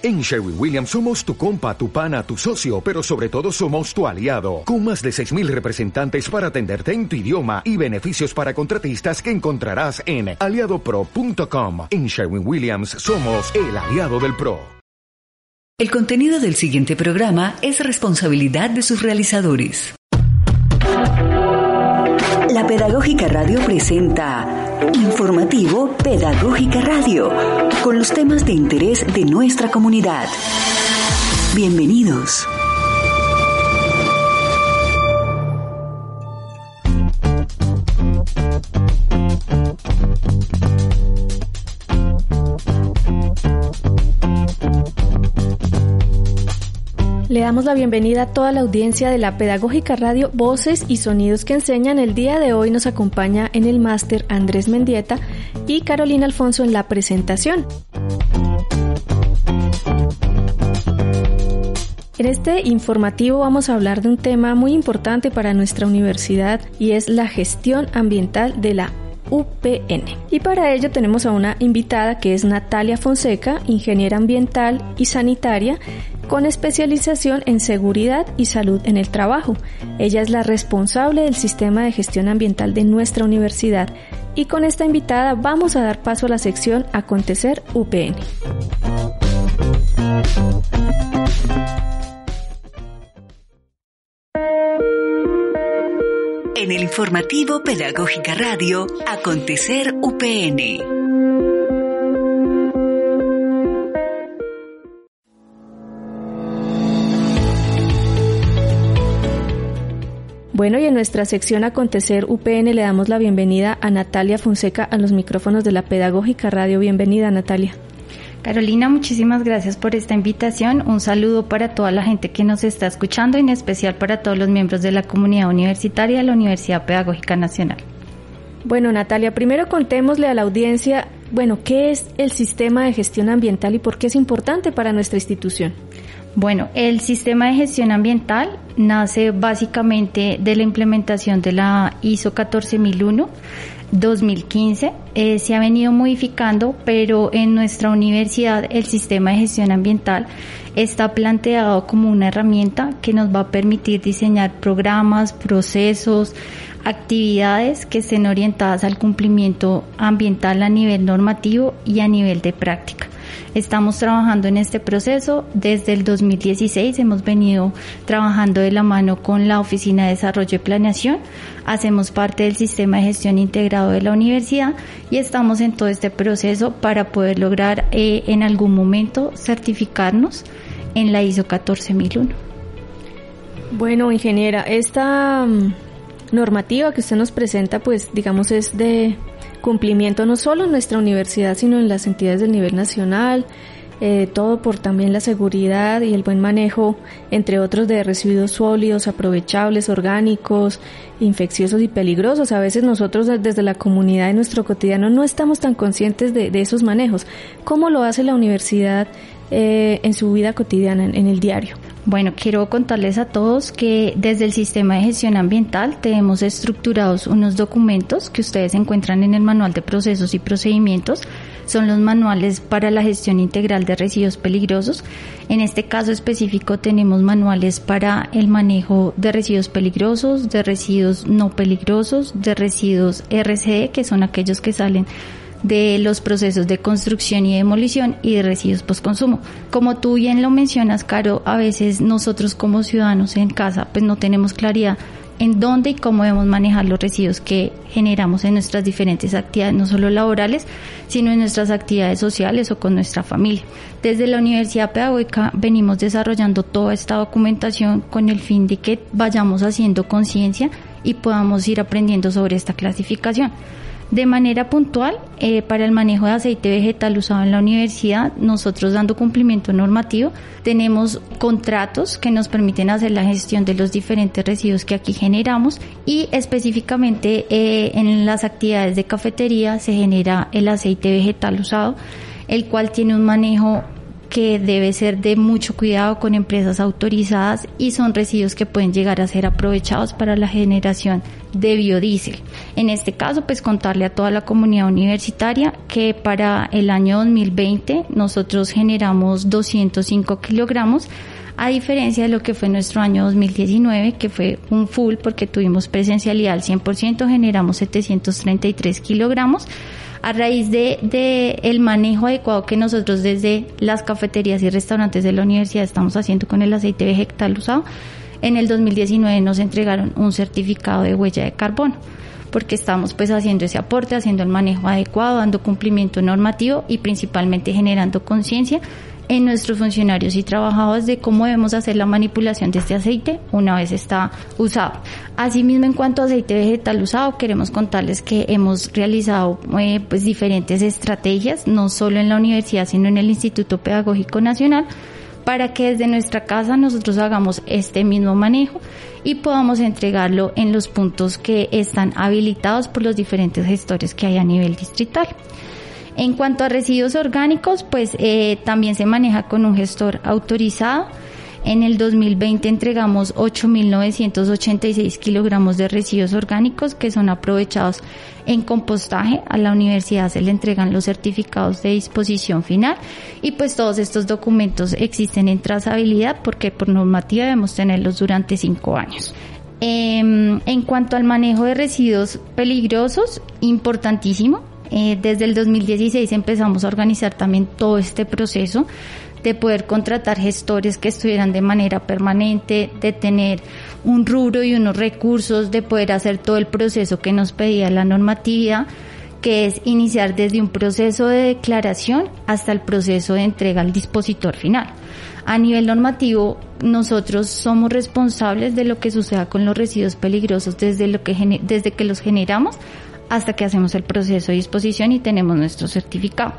En Sherwin Williams somos tu compa, tu pana, tu socio, pero sobre todo somos tu aliado, con más de 6.000 representantes para atenderte en tu idioma y beneficios para contratistas que encontrarás en aliadopro.com. En Sherwin Williams somos el aliado del PRO. El contenido del siguiente programa es responsabilidad de sus realizadores. La Pedagógica Radio presenta Informativo Pedagógica Radio, con los temas de interés de nuestra comunidad. Bienvenidos. Le damos la bienvenida a toda la audiencia de la Pedagógica Radio Voces y Sonidos que enseñan. El día de hoy nos acompaña en el máster Andrés Mendieta y Carolina Alfonso en la presentación. En este informativo vamos a hablar de un tema muy importante para nuestra universidad y es la gestión ambiental de la UPN. Y para ello tenemos a una invitada que es Natalia Fonseca, ingeniera ambiental y sanitaria con especialización en seguridad y salud en el trabajo. Ella es la responsable del sistema de gestión ambiental de nuestra universidad y con esta invitada vamos a dar paso a la sección Acontecer UPN. En el informativo Pedagógica Radio, Acontecer UPN. Bueno, y en nuestra sección Acontecer UPN le damos la bienvenida a Natalia Fonseca a los micrófonos de la Pedagógica Radio. Bienvenida, Natalia. Carolina, muchísimas gracias por esta invitación. Un saludo para toda la gente que nos está escuchando y en especial para todos los miembros de la comunidad universitaria de la Universidad Pedagógica Nacional. Bueno, Natalia, primero contémosle a la audiencia, bueno, ¿qué es el sistema de gestión ambiental y por qué es importante para nuestra institución? Bueno, el sistema de gestión ambiental nace básicamente de la implementación de la ISO 14001 2015. Eh, se ha venido modificando, pero en nuestra universidad el sistema de gestión ambiental está planteado como una herramienta que nos va a permitir diseñar programas, procesos, actividades que estén orientadas al cumplimiento ambiental a nivel normativo y a nivel de práctica. Estamos trabajando en este proceso desde el 2016. Hemos venido trabajando de la mano con la Oficina de Desarrollo y Planeación. Hacemos parte del sistema de gestión integrado de la universidad y estamos en todo este proceso para poder lograr eh, en algún momento certificarnos en la ISO 14001. Bueno, ingeniera, esta mm, normativa que usted nos presenta, pues digamos es de cumplimiento no solo en nuestra universidad, sino en las entidades del nivel nacional, eh, todo por también la seguridad y el buen manejo, entre otros, de residuos sólidos, aprovechables, orgánicos, infecciosos y peligrosos. A veces nosotros desde la comunidad de nuestro cotidiano no estamos tan conscientes de, esos manejos. ¿Cómo lo hace la universidad eh, en su vida cotidiana, en el diario? Bueno, quiero contarles a todos que desde el sistema de gestión ambiental tenemos estructurados unos documentos que ustedes encuentran en el manual de procesos y procedimientos. Son los manuales para la gestión integral de residuos peligrosos. En este caso específico tenemos manuales para el manejo de residuos peligrosos, de residuos no peligrosos, de residuos RCD, que son aquellos que salen de los procesos de construcción y demolición y de residuos postconsumo. Como tú bien lo mencionas, Caro, a veces nosotros como ciudadanos en casa pues no tenemos claridad en dónde y cómo debemos manejar los residuos que generamos en nuestras diferentes actividades, no solo laborales, sino en nuestras actividades sociales o con nuestra familia. Desde la Universidad Pedagógica venimos desarrollando toda esta documentación con el fin de que vayamos haciendo conciencia y podamos ir aprendiendo sobre esta clasificación. De manera puntual, eh, para el manejo de aceite vegetal usado en la universidad, nosotros dando cumplimiento normativo, tenemos contratos que nos permiten hacer la gestión de los diferentes residuos que aquí generamos y específicamente eh, en las actividades de cafetería se genera el aceite vegetal usado, el cual tiene un manejo que debe ser de mucho cuidado con empresas autorizadas y son residuos que pueden llegar a ser aprovechados para la generación de biodiesel. En este caso, pues contarle a toda la comunidad universitaria que para el año 2020 nosotros generamos 205 kilogramos a diferencia de lo que fue nuestro año 2019, que fue un full porque tuvimos presencialidad al 100%, generamos 733 kilogramos a raíz de, de, el manejo adecuado que nosotros desde las cafeterías y restaurantes de la universidad estamos haciendo con el aceite vegetal usado, en el 2019 nos entregaron un certificado de huella de carbono porque estamos pues haciendo ese aporte, haciendo el manejo adecuado, dando cumplimiento normativo y principalmente generando conciencia en nuestros funcionarios y trabajadores de cómo debemos hacer la manipulación de este aceite una vez está usado. Asimismo, en cuanto a aceite vegetal usado, queremos contarles que hemos realizado eh, pues diferentes estrategias, no solo en la universidad, sino en el Instituto Pedagógico Nacional, para que desde nuestra casa nosotros hagamos este mismo manejo y podamos entregarlo en los puntos que están habilitados por los diferentes gestores que hay a nivel distrital. En cuanto a residuos orgánicos, pues eh, también se maneja con un gestor autorizado. En el 2020 entregamos 8.986 kilogramos de residuos orgánicos que son aprovechados en compostaje. A la universidad se le entregan los certificados de disposición final y pues todos estos documentos existen en trazabilidad porque por normativa debemos tenerlos durante cinco años. Em, en cuanto al manejo de residuos peligrosos, importantísimo, eh, desde el 2016 empezamos a organizar también todo este proceso de poder contratar gestores que estuvieran de manera permanente, de tener un rubro y unos recursos, de poder hacer todo el proceso que nos pedía la normatividad, que es iniciar desde un proceso de declaración hasta el proceso de entrega al dispositor final. A nivel normativo, nosotros somos responsables de lo que suceda con los residuos peligrosos desde, lo que, desde que los generamos hasta que hacemos el proceso de disposición y tenemos nuestro certificado.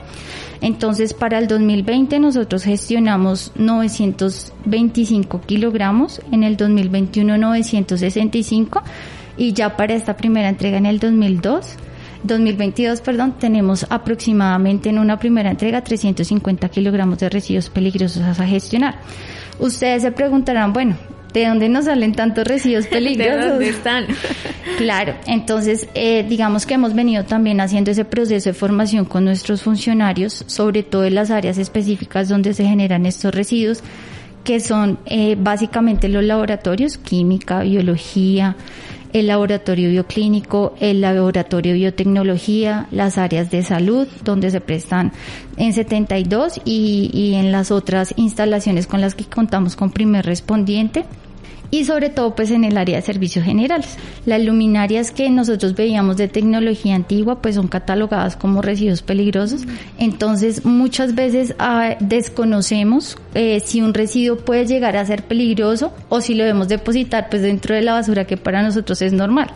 Entonces, para el 2020 nosotros gestionamos 925 kilogramos, en el 2021 965 y ya para esta primera entrega en el 2002 2022, perdón, tenemos aproximadamente en una primera entrega 350 kilogramos de residuos peligrosos a gestionar. Ustedes se preguntarán, bueno, ¿De dónde nos salen tantos residuos peligrosos? ¿De dónde están? claro, entonces eh, digamos que hemos venido también haciendo ese proceso de formación con nuestros funcionarios, sobre todo en las áreas específicas donde se generan estos residuos, que son eh, básicamente los laboratorios, química, biología, el laboratorio bioclínico, el laboratorio biotecnología, las áreas de salud, donde se prestan en 72 y, y en las otras instalaciones con las que contamos con primer respondiente y sobre todo pues en el área de servicios generales. Las luminarias que nosotros veíamos de tecnología antigua pues son catalogadas como residuos peligrosos, entonces muchas veces ah, desconocemos eh, si un residuo puede llegar a ser peligroso o si lo debemos depositar pues dentro de la basura que para nosotros es normal.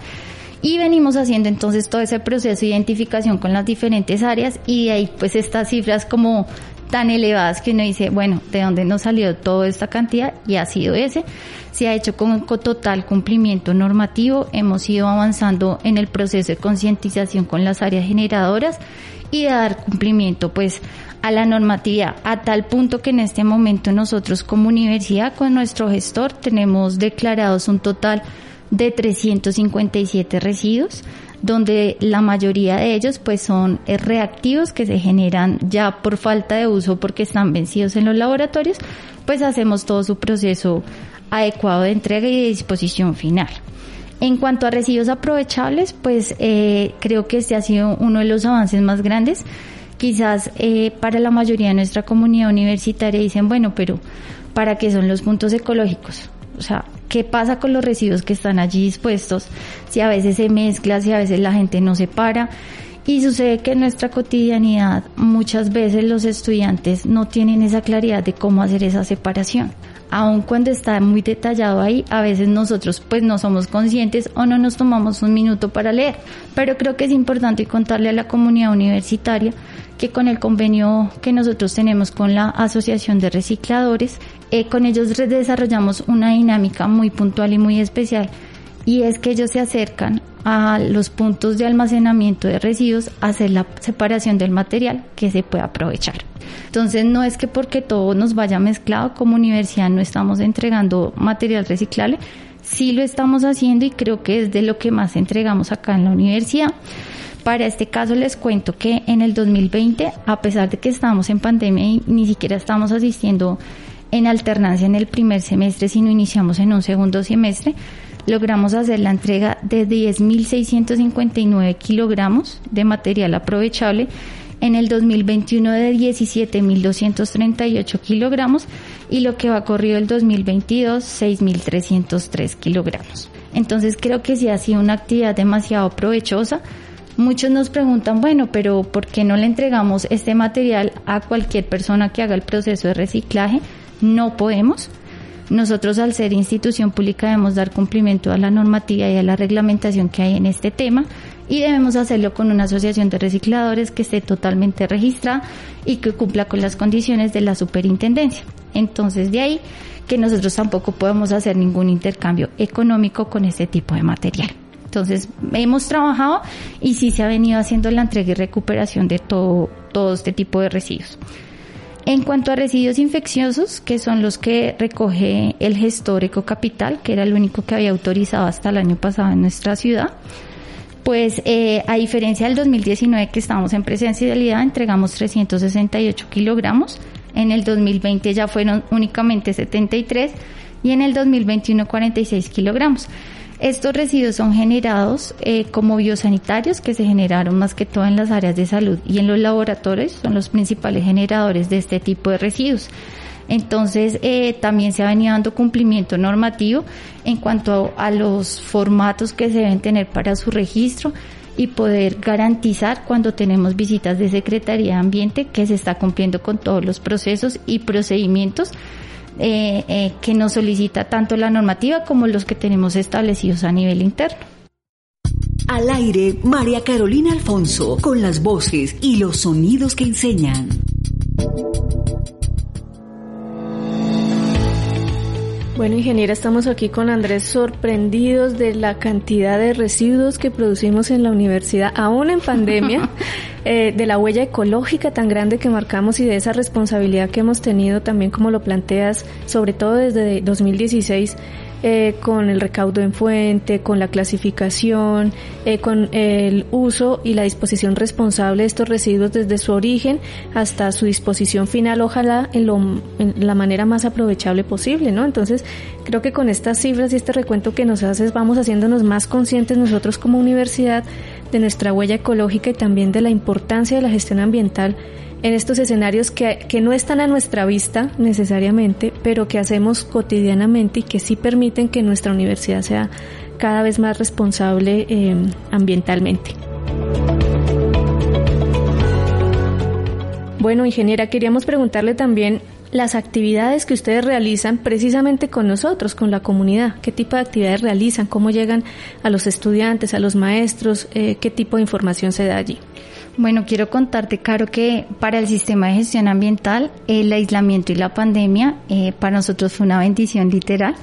Y venimos haciendo entonces todo ese proceso de identificación con las diferentes áreas y de ahí pues estas cifras como tan elevadas que uno dice, bueno, ¿de dónde nos salió toda esta cantidad? Y ha sido ese. Se ha hecho con, total cumplimiento normativo, hemos ido avanzando en el proceso de concientización con las áreas generadoras y de dar cumplimiento pues a la normatividad a tal punto que en este momento nosotros como universidad con nuestro gestor tenemos declarados un total de 357 residuos donde la mayoría de ellos pues son reactivos que se generan ya por falta de uso porque están vencidos en los laboratorios, pues hacemos todo su proceso adecuado de entrega y de disposición final. En cuanto a residuos aprovechables, pues eh, creo que este ha sido uno de los avances más grandes. Quizás eh, para la mayoría de nuestra comunidad universitaria dicen, bueno, pero ¿para qué son los puntos ecológicos? O sea, ¿qué pasa con los residuos que están allí dispuestos? Si a veces se mezcla, si a veces la gente no se para. Y sucede que en nuestra cotidianidad muchas veces los estudiantes no tienen esa claridad de cómo hacer esa separación aun cuando está muy detallado ahí, a veces nosotros pues no somos conscientes o no nos tomamos un minuto para leer. Pero creo que es importante contarle a la comunidad universitaria que con el convenio que nosotros tenemos con la Asociación de Recicladores, eh, con ellos desarrollamos una dinámica muy puntual y muy especial y es que ellos se acercan a los puntos de almacenamiento de residuos hacer la separación del material que se pueda aprovechar. Entonces no es que porque todo nos vaya mezclado como universidad no estamos entregando material reciclable, sí lo estamos haciendo y creo que es de lo que más entregamos acá en la universidad. Para este caso les cuento que en el 2020, a pesar de que estamos en pandemia y ni siquiera estamos asistiendo en alternancia en el primer semestre, sino iniciamos en un segundo semestre, logramos hacer la entrega de 10.659 kilogramos de material aprovechable en el 2021 de 17.238 kilogramos y lo que va corrido el 2022 6.303 kilogramos. Entonces creo que sí ha sido una actividad demasiado provechosa. Muchos nos preguntan, bueno, pero ¿por qué no le entregamos este material a cualquier persona que haga el proceso de reciclaje? No podemos. Nosotros al ser institución pública debemos dar cumplimiento a la normativa y a la reglamentación que hay en este tema y debemos hacerlo con una asociación de recicladores que esté totalmente registrada y que cumpla con las condiciones de la superintendencia. Entonces de ahí que nosotros tampoco podemos hacer ningún intercambio económico con este tipo de material. Entonces hemos trabajado y sí se ha venido haciendo la entrega y recuperación de todo, todo este tipo de residuos. En cuanto a residuos infecciosos, que son los que recoge el gestor Ecocapital, que era el único que había autorizado hasta el año pasado en nuestra ciudad, pues eh, a diferencia del 2019 que estábamos en presencialidad, entregamos 368 kilogramos, en el 2020 ya fueron únicamente 73 y en el 2021 46 kilogramos. Estos residuos son generados eh, como biosanitarios que se generaron más que todo en las áreas de salud y en los laboratorios son los principales generadores de este tipo de residuos. Entonces, eh, también se ha venido dando cumplimiento normativo en cuanto a, los formatos que se deben tener para su registro y poder garantizar cuando tenemos visitas de Secretaría de Ambiente que se está cumpliendo con todos los procesos y procedimientos eh, eh, que nos solicita tanto la normativa como los que tenemos establecidos a nivel interno. Al aire, María Carolina Alfonso, con las voces y los sonidos que enseñan. Bueno, ingeniera, estamos aquí con Andrés sorprendidos de la cantidad de residuos que producimos en la universidad, aún en pandemia, eh, de la huella ecológica tan grande que marcamos y de esa responsabilidad que hemos tenido también, como lo planteas, sobre todo desde 2016 eh, con el recaudo en fuente, con la clasificación, eh, con el uso y la disposición responsable de estos residuos desde su origen hasta su disposición final, ojalá en, lo, en la manera más aprovechable posible, ¿no? Entonces, creo que con estas cifras y este recuento que nos haces vamos haciéndonos más conscientes nosotros como universidad de nuestra huella ecológica y también de la importancia de la gestión ambiental en estos escenarios que, que, no están a nuestra vista necesariamente, pero que hacemos cotidianamente y que sí permiten que nuestra universidad sea cada vez más responsable eh, ambientalmente. Bueno, ingeniera, queríamos preguntarle también las actividades que ustedes realizan precisamente con nosotros, con la comunidad. ¿Qué tipo de actividades realizan? ¿Cómo llegan a los estudiantes, a los maestros? Eh, ¿Qué tipo de información se da allí? Bueno, quiero contarte, Caro, que para el sistema de gestión ambiental, el aislamiento y la pandemia eh, para nosotros fue una bendición literal,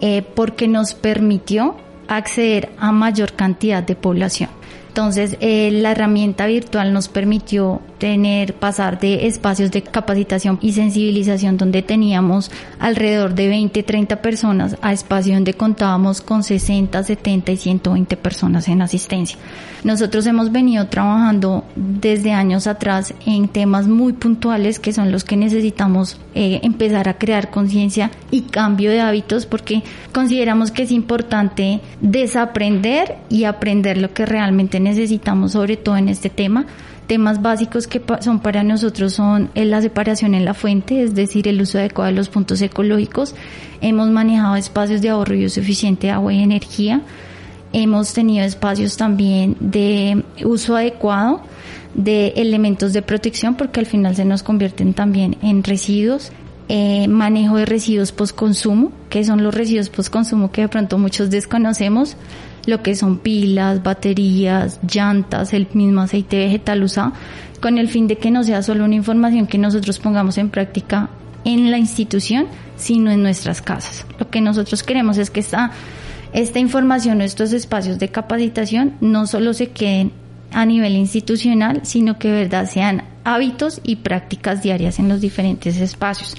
eh, porque nos permitió acceder a mayor cantidad de población. Entonces, eh, la herramienta virtual nos permitió tener, pasar de espacios de capacitación y sensibilización donde teníamos alrededor de 20, 30 personas a espacios donde contábamos con 60, 70 y 120 personas en asistencia. Nosotros hemos venido trabajando desde años atrás en temas muy puntuales que son los que necesitamos eh, empezar a crear conciencia y cambio de hábitos porque consideramos que es importante desaprender y aprender lo que realmente necesitamos, sobre todo en este tema temas básicos que son para nosotros son la separación en la fuente, es decir, el uso adecuado de los puntos ecológicos. Hemos manejado espacios de ahorro y uso eficiente de agua y energía. Hemos tenido espacios también de uso adecuado de elementos de protección porque al final se nos convierten también en residuos. Eh, manejo de residuos post consumo, que son los residuos post consumo que de pronto muchos desconocemos lo que son pilas, baterías, llantas, el mismo aceite vegetal usado, con el fin de que no sea solo una información que nosotros pongamos en práctica en la institución, sino en nuestras casas. Lo que nosotros queremos es que esta esta información estos espacios de capacitación no solo se queden a nivel institucional, sino que verdad sean hábitos y prácticas diarias en los diferentes espacios.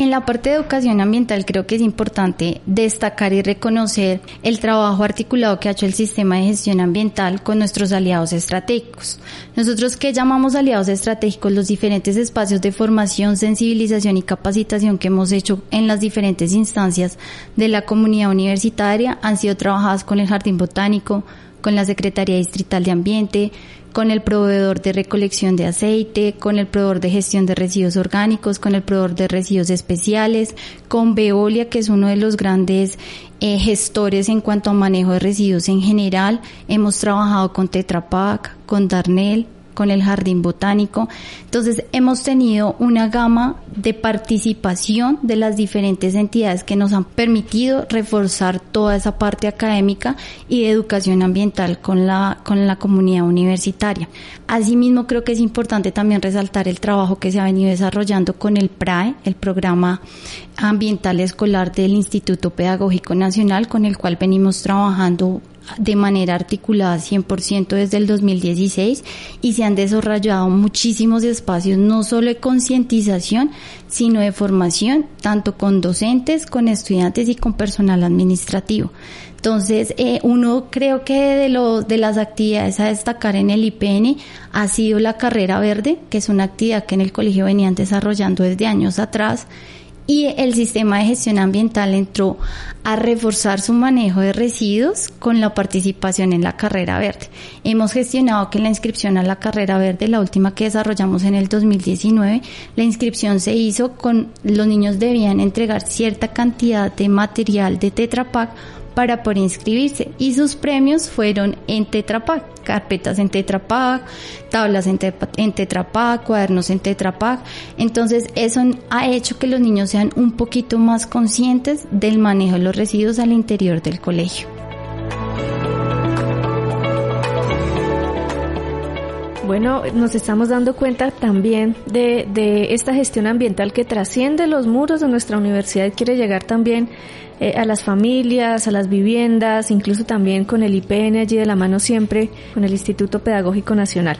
En la parte de educación ambiental creo que es importante destacar y reconocer el trabajo articulado que ha hecho el sistema de gestión ambiental con nuestros aliados estratégicos. Nosotros que llamamos aliados estratégicos los diferentes espacios de formación, sensibilización y capacitación que hemos hecho en las diferentes instancias de la comunidad universitaria han sido trabajadas con el Jardín Botánico, con la Secretaría Distrital de Ambiente, con el proveedor de recolección de aceite, con el proveedor de gestión de residuos orgánicos, con el proveedor de residuos especiales, con Veolia, que es uno de los grandes eh, gestores en cuanto a manejo de residuos en general. Hemos trabajado con Tetra Pak, con Darnell, con el Jardín Botánico. Entonces hemos tenido una gama de participación de las diferentes entidades que nos han permitido reforzar toda esa parte académica y de educación ambiental con la, con la comunidad universitaria. Asimismo creo que es importante también resaltar el trabajo que se ha venido desarrollando con el PRAE, el Programa Ambiental Escolar del Instituto Pedagógico Nacional, con el cual venimos trabajando de manera articulada 100% desde el 2016 y se han desarrollado muchísimos espacios, no solo de concientización, sino de formación, tanto con docentes, con estudiantes y con personal administrativo. Entonces, eh, uno creo que de, los de las actividades a destacar en el IPN ha sido la carrera verde, que es una actividad que en el colegio venían desarrollando desde años atrás y el sistema de gestión ambiental entró a reforzar su manejo de residuos con la participación en la carrera verde. Hemos gestionado que la inscripción a la carrera verde, la última que desarrollamos en el 2019, la inscripción se hizo con los niños debían entregar cierta cantidad de material de Tetra Pak para poder inscribirse y sus premios fueron en Tetra Pak, carpetas en Tetra Pak, tablas en, en Tetra cuadernos en Tetra Pak. Entonces eso ha hecho que los niños sean un poquito más conscientes del manejo de los residuos al interior del colegio. Bueno, nos estamos dando cuenta también de, de, esta gestión ambiental que trasciende los muros de nuestra universidad y quiere llegar también eh, a las familias, a las viviendas, incluso también con el IPN allí de la mano siempre, con el Instituto Pedagógico Nacional.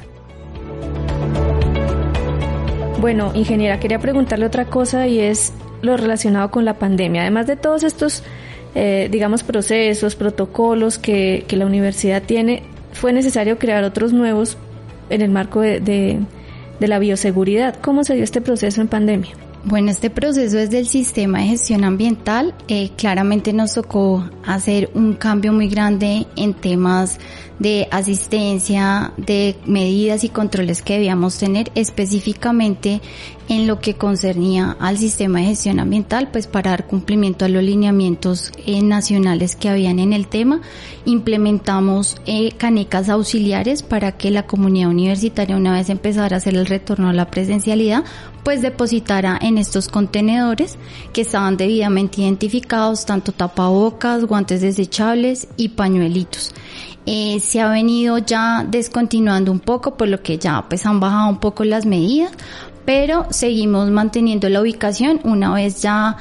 Bueno, ingeniera, quería preguntarle otra cosa y es lo relacionado con la pandemia. Además de todos estos, eh, digamos, procesos, protocolos que, que la universidad tiene, fue necesario crear otros nuevos en el marco de, de, la bioseguridad. ¿Cómo se dio este proceso en pandemia? Bueno, este proceso es del sistema de gestión ambiental. Eh, claramente nos tocó hacer un cambio muy grande en temas de asistencia, de medidas y controles que debíamos tener específicamente en lo que concernía al sistema de gestión ambiental, pues para dar cumplimiento a los lineamientos eh, nacionales que habían en el tema, implementamos eh, canecas auxiliares para que la comunidad universitaria una vez empezara a hacer el retorno a la presencialidad, pues depositara en estos contenedores que estaban debidamente identificados, tanto tapabocas, guantes desechables y pañuelitos. Eh, se ha venido ya descontinuando un poco, por lo que ya pues han bajado un poco las medidas, pero seguimos manteniendo la ubicación una vez ya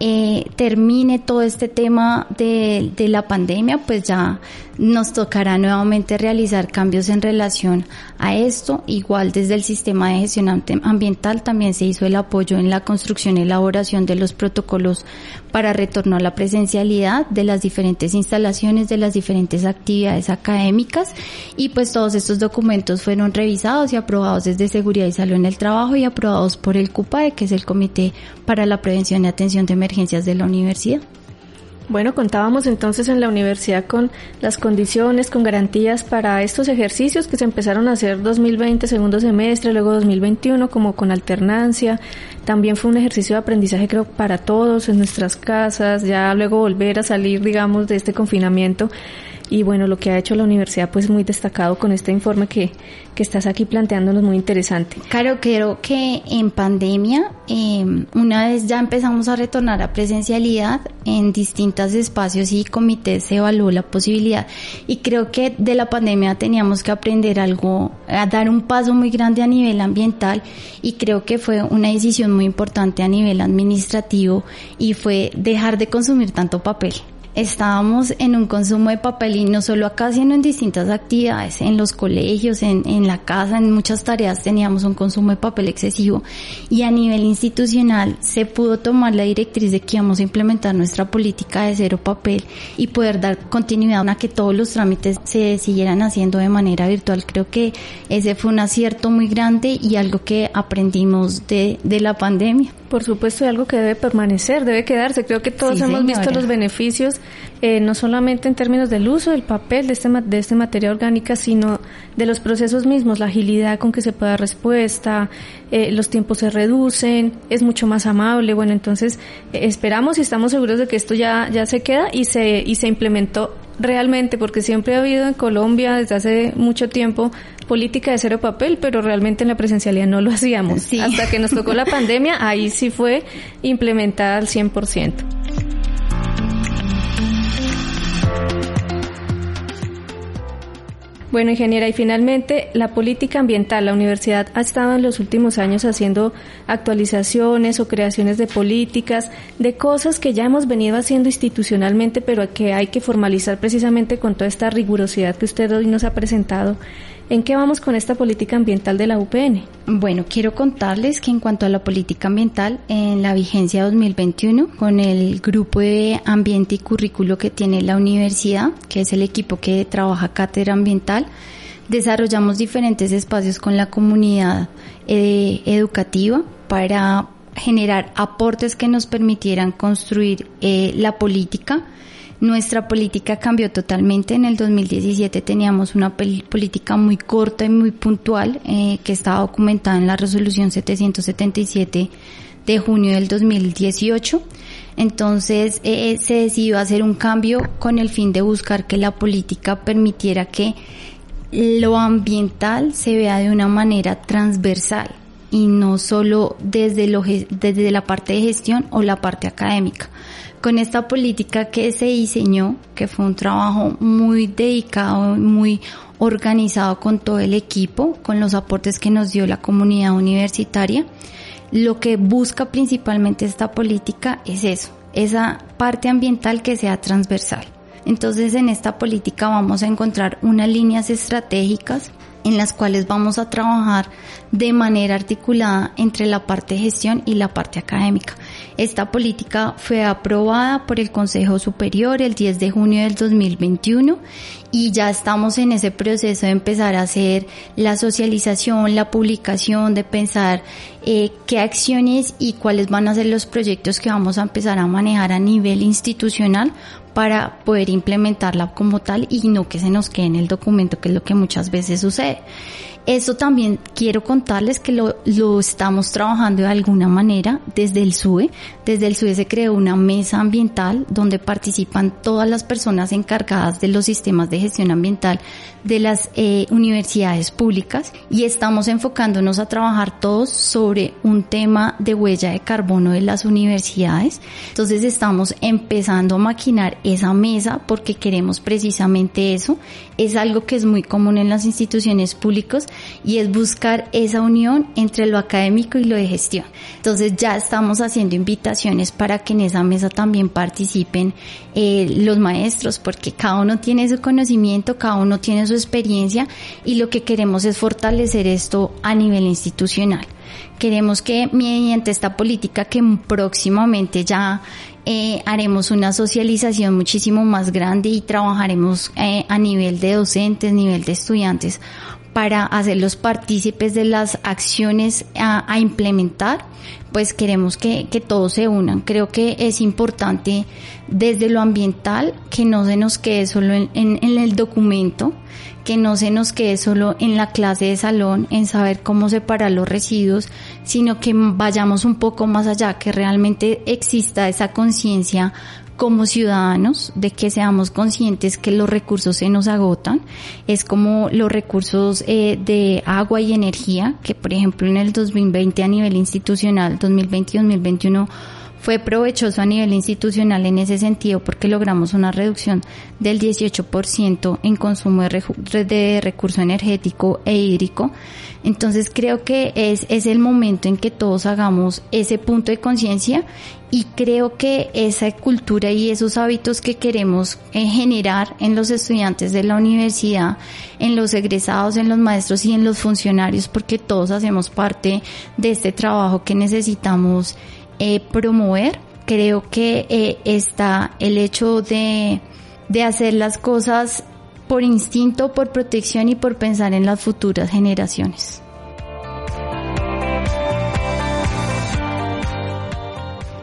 eh, termine todo este tema de, de, la pandemia, pues ya nos tocará nuevamente realizar cambios en relación a esto. Igual desde el sistema de gestión ambiental también se hizo el apoyo en la construcción y elaboración de los protocolos para retorno a la presencialidad de las diferentes instalaciones, de las diferentes actividades académicas y pues todos estos documentos fueron revisados y aprobados desde Seguridad y Salud en el Trabajo y aprobados por el CUPAE, que es el Comité para la Prevención y Atención de Emergencias de la Universidad. Bueno, contábamos entonces en la universidad con las condiciones, con garantías para estos ejercicios que se empezaron a hacer 2020, segundo semestre, luego 2021, como con alternancia. También fue un ejercicio de aprendizaje, creo, para todos en nuestras casas, ya luego volver a salir, digamos, de este confinamiento y bueno, lo que ha hecho la universidad pues muy destacado con este informe que, que estás aquí planteándonos muy interesante. Claro, creo que en pandemia, em, una vez ya empezamos a retornar a presencialidad en distintos espacios y comités se evaluó la posibilidad. Y creo que de la pandemia teníamos que aprender algo, a dar un paso muy grande a nivel ambiental. Y creo que fue una decisión muy importante a nivel administrativo y fue dejar de consumir tanto papel estábamos en un consumo de papel y no solo acá, sino en distintas actividades, en los colegios, en, en la casa, en muchas tareas teníamos un consumo de papel excesivo y a nivel institucional se pudo tomar la directriz de que íbamos a implementar nuestra política de cero papel y poder dar continuidad a que todos los trámites se siguieran haciendo de manera virtual. Creo que ese fue un acierto muy grande y algo que aprendimos de, de la pandemia. Por supuesto, algo que debe permanecer, debe quedarse. Creo que todos hemos visto los beneficios, eh, no solamente en términos del uso del papel, de este, de este materia orgánica, sino de los procesos mismos, la agilidad con que se puede dar respuesta, eh, los tiempos se reducen, es mucho más amable. Bueno, entonces eh, esperamos y estamos seguros de que esto ya, ya se queda y se, y se implementó realmente, porque siempre ha habido en Colombia desde hace mucho tiempo política de cero papel, pero realmente en la presencialidad no lo hacíamos. Hasta que nos tocó la pandemia, ahí sí fue implementada al 100%. Bueno, ingeniera, y finalmente la política ambiental. La universidad ha estado en los últimos años haciendo actualizaciones o creaciones de políticas, de cosas que ya hemos venido haciendo institucionalmente, pero que hay que formalizar precisamente con toda esta rigurosidad que usted hoy nos ha presentado ¿En qué vamos con esta política ambiental de la UPN? Bueno, quiero contarles que en cuanto a la política ambiental, en la vigencia 2021, con el grupo de ambiente y currículo que tiene la universidad, que es el equipo que trabaja cátedra ambiental, desarrollamos diferentes espacios con la comunidad eh, educativa para generar aportes que nos permitieran construir eh, la política nuestra política cambió totalmente. En el 2017 teníamos una política muy corta y muy puntual eh, que estaba documentada en la resolución 777 de junio del 2018. Entonces eh, se decidió hacer un cambio con el fin de buscar que la política permitiera que lo ambiental se vea de una manera transversal y no solo desde, lo, desde la parte de gestión o la parte académica con esta política que se diseñó, que fue un trabajo muy dedicado, muy organizado con todo el equipo, con los aportes que nos dio la comunidad universitaria, lo que busca principalmente esta política es eso, esa parte ambiental que sea transversal. Entonces en esta política vamos a encontrar unas líneas estratégicas en las cuales vamos a trabajar de manera articulada entre la parte gestión y la parte académica. Esta política fue aprobada por el Consejo Superior el 10 de junio del 2021 y ya estamos en ese proceso de empezar a hacer la socialización, la publicación, de pensar eh, qué acciones y cuáles van a ser los proyectos que vamos a empezar a manejar a nivel institucional para poder implementarla como tal y no que se nos quede en el documento, que es lo que muchas veces sucede. Eso también quiero contarles que lo, lo estamos trabajando de alguna manera desde el SUE. Desde el SUE se creó una mesa ambiental donde participan todas las personas encargadas de los sistemas de gestión ambiental de las eh, universidades públicas y estamos enfocándonos a trabajar todos sobre un tema de huella de carbono de las universidades. Entonces estamos empezando a maquinar esa mesa porque queremos precisamente eso. Es algo que es muy común en las instituciones públicas y es buscar esa unión entre lo académico y lo de gestión. Entonces ya estamos haciendo invitaciones para que en esa mesa también participen eh, los maestros porque cada uno tiene su conocimiento, cada uno tiene su experiencia y lo que queremos es fortalecer esto a nivel institucional. Queremos que mediante esta política que próximamente ya eh, haremos una socialización muchísimo más grande y trabajaremos eh, a nivel de docentes, nivel de estudiantes para hacerlos partícipes de las acciones a, implementar, pues queremos que, todos se unan. Creo que es importante desde lo ambiental que no se nos quede solo en el documento, que no se nos quede solo en la clase de salón, en saber cómo separar los residuos, sino que vayamos un poco más allá, que realmente exista esa conciencia como ciudadanos de que seamos conscientes que los recursos se nos agotan. Es como los recursos eh, de agua y energía, que por ejemplo en el 2020 a nivel institucional, 2020 2021, fue provechoso a nivel institucional en ese sentido porque logramos una reducción del 18% en consumo de, de, recurso energético e hídrico. Entonces creo que es, es el momento en que todos hagamos ese punto de conciencia y creo que esa cultura y esos hábitos que queremos eh, generar en los estudiantes de la universidad, en los egresados, en los maestros y en los funcionarios, porque todos hacemos parte de este trabajo que necesitamos eh, promover. Creo que eh, está el hecho de, de hacer las cosas por instinto, por protección y por pensar en las futuras generaciones.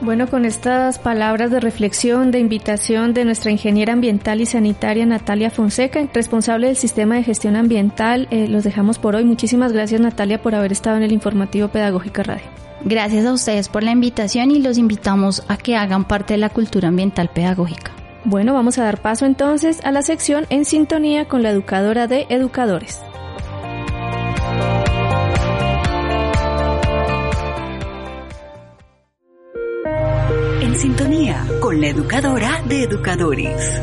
Bueno, con estas palabras de reflexión, de invitación de nuestra ingeniera ambiental y sanitaria Natalia Fonseca, responsable del sistema de gestión ambiental, eh, los dejamos por hoy. Muchísimas gracias Natalia por haber estado en el informativo Pedagógica Radio. Gracias a ustedes por la invitación y los invitamos a que hagan parte de la cultura ambiental pedagógica. Bueno, vamos a dar paso entonces a la sección en sintonía con la educadora de educadores. En sintonía con la educadora de educadores.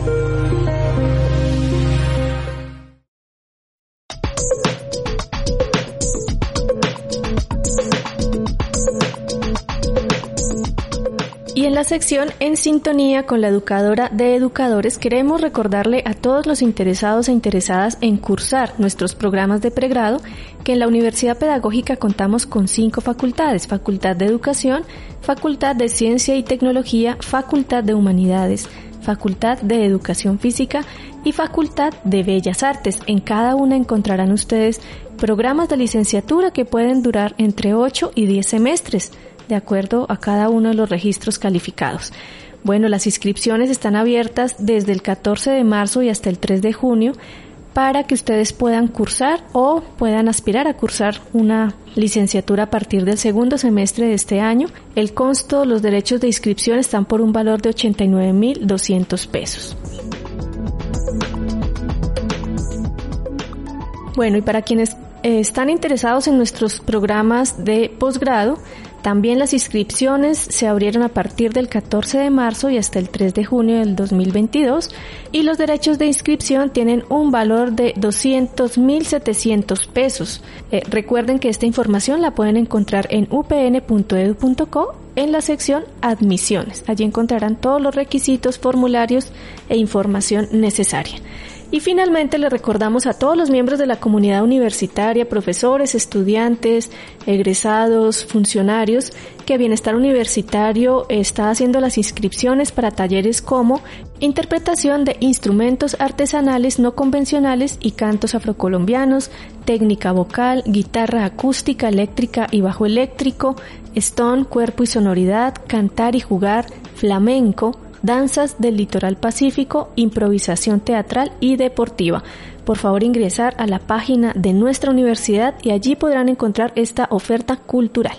En la sección En sintonía con la educadora de educadores queremos recordarle a todos los interesados e interesadas en cursar nuestros programas de pregrado que en la Universidad Pedagógica contamos con cinco facultades, Facultad de Educación, Facultad de Ciencia y Tecnología, Facultad de Humanidades, Facultad de Educación Física y Facultad de Bellas Artes. En cada una encontrarán ustedes programas de licenciatura que pueden durar entre 8 y 10 semestres de acuerdo a cada uno de los registros calificados. Bueno, las inscripciones están abiertas desde el 14 de marzo y hasta el 3 de junio para que ustedes puedan cursar o puedan aspirar a cursar una licenciatura a partir del segundo semestre de este año. El consto, los derechos de inscripción están por un valor de 89.200 pesos. Bueno, y para quienes eh, están interesados en nuestros programas de posgrado, también las inscripciones se abrieron a partir del 14 de marzo y hasta el 3 de junio del 2022 y los derechos de inscripción tienen un valor de 200.700 pesos. Eh, recuerden que esta información la pueden encontrar en upn.edu.co en la sección Admisiones. Allí encontrarán todos los requisitos, formularios e información necesaria. Y finalmente le recordamos a todos los miembros de la comunidad universitaria, profesores, estudiantes, egresados, funcionarios, que Bienestar Universitario está haciendo las inscripciones para talleres como interpretación de instrumentos artesanales no convencionales y cantos afrocolombianos, técnica vocal, guitarra acústica, eléctrica y bajo eléctrico, stone, cuerpo y sonoridad, cantar y jugar, flamenco, danzas del litoral pacífico, improvisación teatral y deportiva. Por favor ingresar a la página de nuestra universidad y allí podrán encontrar esta oferta cultural.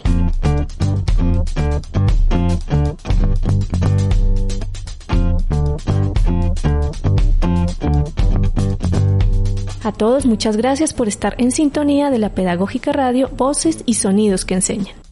A todos muchas gracias por estar en sintonía de la Pedagógica Radio Voces y Sonidos que enseñan.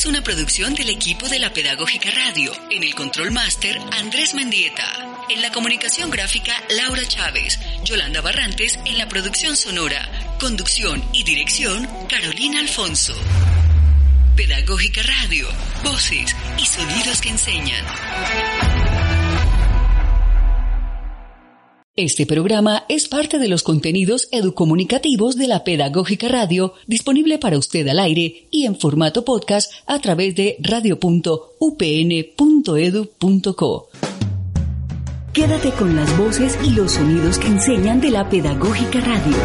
Es una producción del equipo de la Pedagógica Radio. En el Control Master, Andrés Mendieta. En la comunicación gráfica, Laura Chávez. Yolanda Barrantes en la producción sonora. Conducción y dirección, Carolina Alfonso. Pedagógica Radio. Voces y sonidos que enseñan. Este programa es parte de los contenidos educomunicativos de la Pedagógica Radio, disponible para usted al aire y en formato podcast a través de radio.upn.edu.co. Quédate con las voces y los sonidos que enseñan de la Pedagógica Radio.